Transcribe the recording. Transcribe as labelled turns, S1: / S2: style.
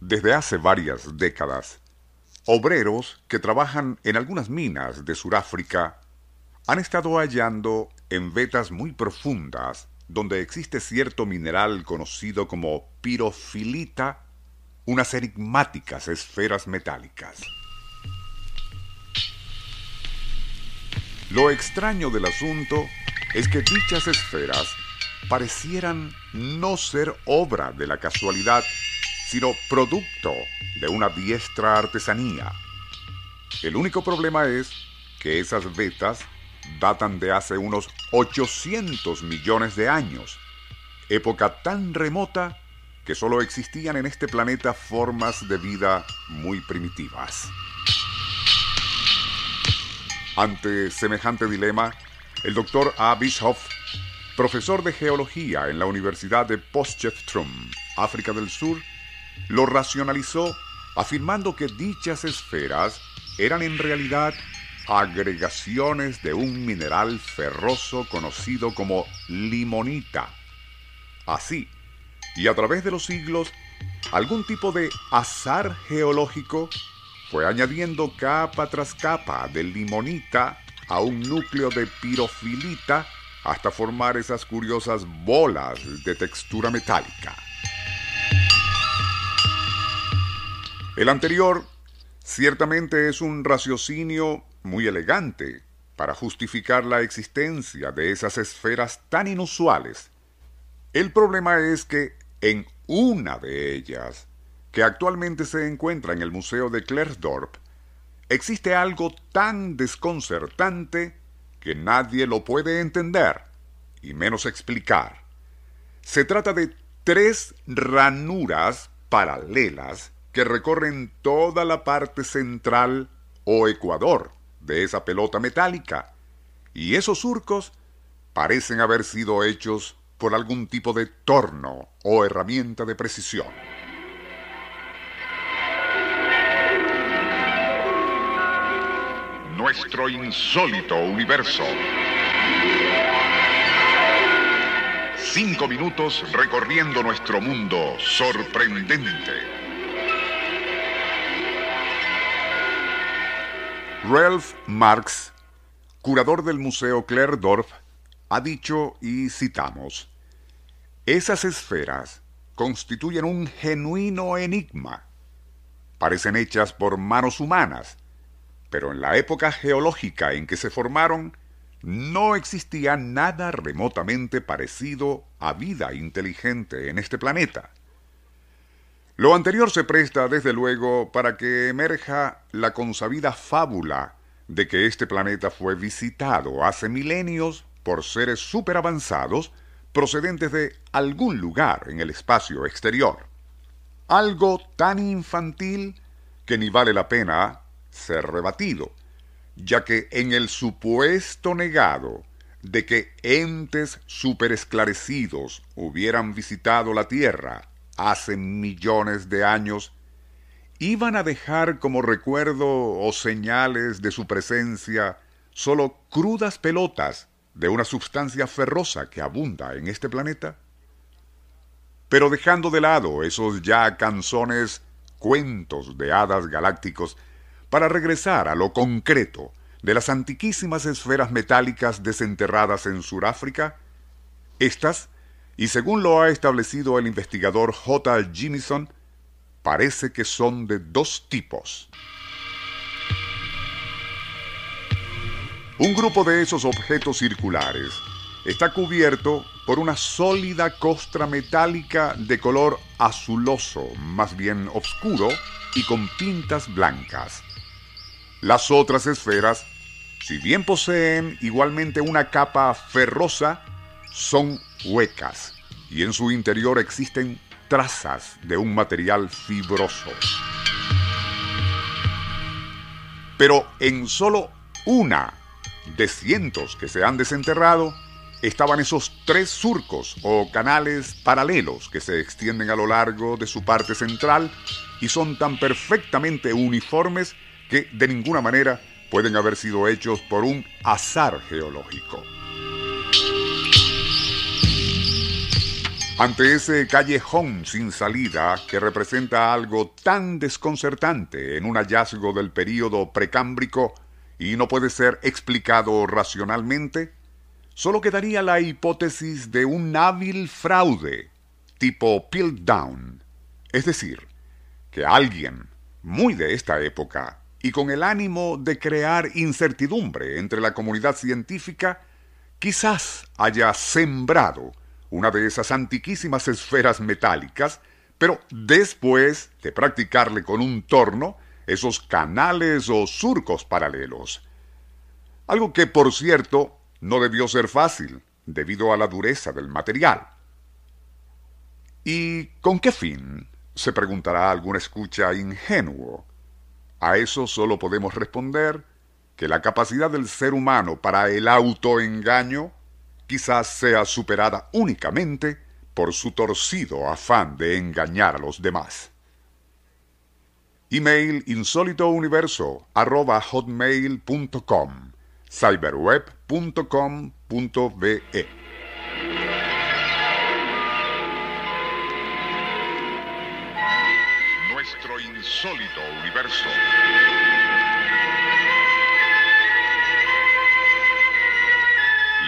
S1: Desde hace varias décadas, obreros que trabajan en algunas minas de Sudáfrica han estado hallando en vetas muy profundas, donde existe cierto mineral conocido como pirofilita, unas enigmáticas esferas metálicas. Lo extraño del asunto es que dichas esferas parecieran no ser obra de la casualidad, sino producto de una diestra artesanía. El único problema es que esas vetas datan de hace unos 800 millones de años, época tan remota que solo existían en este planeta formas de vida muy primitivas. Ante semejante dilema, el doctor A. Bischoff, profesor de geología en la Universidad de Potchefstroom, África del Sur, lo racionalizó afirmando que dichas esferas eran en realidad agregaciones de un mineral ferroso conocido como limonita. Así, y a través de los siglos, algún tipo de azar geológico fue añadiendo capa tras capa de limonita a un núcleo de pirofilita hasta formar esas curiosas bolas de textura metálica. El anterior ciertamente es un raciocinio muy elegante para justificar la existencia de esas esferas tan inusuales. El problema es que en una de ellas que actualmente se encuentra en el Museo de Klersdorp, existe algo tan desconcertante que nadie lo puede entender, y menos explicar. Se trata de tres ranuras paralelas que recorren toda la parte central o ecuador de esa pelota metálica, y esos surcos parecen haber sido hechos por algún tipo de torno o herramienta de precisión.
S2: nuestro insólito universo. Cinco minutos recorriendo nuestro mundo sorprendente.
S1: Ralph Marx, curador del Museo Klerdorf, ha dicho, y citamos, esas esferas constituyen un genuino enigma. Parecen hechas por manos humanas pero en la época geológica en que se formaron, no existía nada remotamente parecido a vida inteligente en este planeta. Lo anterior se presta, desde luego, para que emerja la consabida fábula de que este planeta fue visitado hace milenios por seres superavanzados procedentes de algún lugar en el espacio exterior. Algo tan infantil que ni vale la pena ser rebatido, ya que en el supuesto negado de que entes superesclarecidos hubieran visitado la Tierra hace millones de años, iban a dejar como recuerdo o señales de su presencia solo crudas pelotas de una sustancia ferrosa que abunda en este planeta? Pero dejando de lado esos ya canzones cuentos de hadas galácticos para regresar a lo concreto de las antiquísimas esferas metálicas desenterradas en Sudáfrica, estas, y según lo ha establecido el investigador J. Jimison, parece que son de dos tipos. Un grupo de esos objetos circulares está cubierto por una sólida costra metálica de color azuloso, más bien oscuro, y con pintas blancas. Las otras esferas, si bien poseen igualmente una capa ferrosa, son huecas y en su interior existen trazas de un material fibroso. Pero en solo una de cientos que se han desenterrado, estaban esos tres surcos o canales paralelos que se extienden a lo largo de su parte central y son tan perfectamente uniformes que de ninguna manera pueden haber sido hechos por un azar geológico. Ante ese callejón sin salida que representa algo tan desconcertante en un hallazgo del período precámbrico y no puede ser explicado racionalmente, solo quedaría la hipótesis de un hábil fraude tipo Piltdown, es decir, que alguien muy de esta época y con el ánimo de crear incertidumbre entre la comunidad científica, quizás haya sembrado una de esas antiquísimas esferas metálicas, pero después de practicarle con un torno esos canales o surcos paralelos. Algo que, por cierto, no debió ser fácil, debido a la dureza del material. ¿Y con qué fin? se preguntará alguna escucha ingenuo. A eso solo podemos responder que la capacidad del ser humano para el autoengaño quizás sea superada únicamente por su torcido afán de engañar a los demás. Email insólitouniverso arroba hotmail.com cyberweb.com.be
S2: Nuestro insólito universo.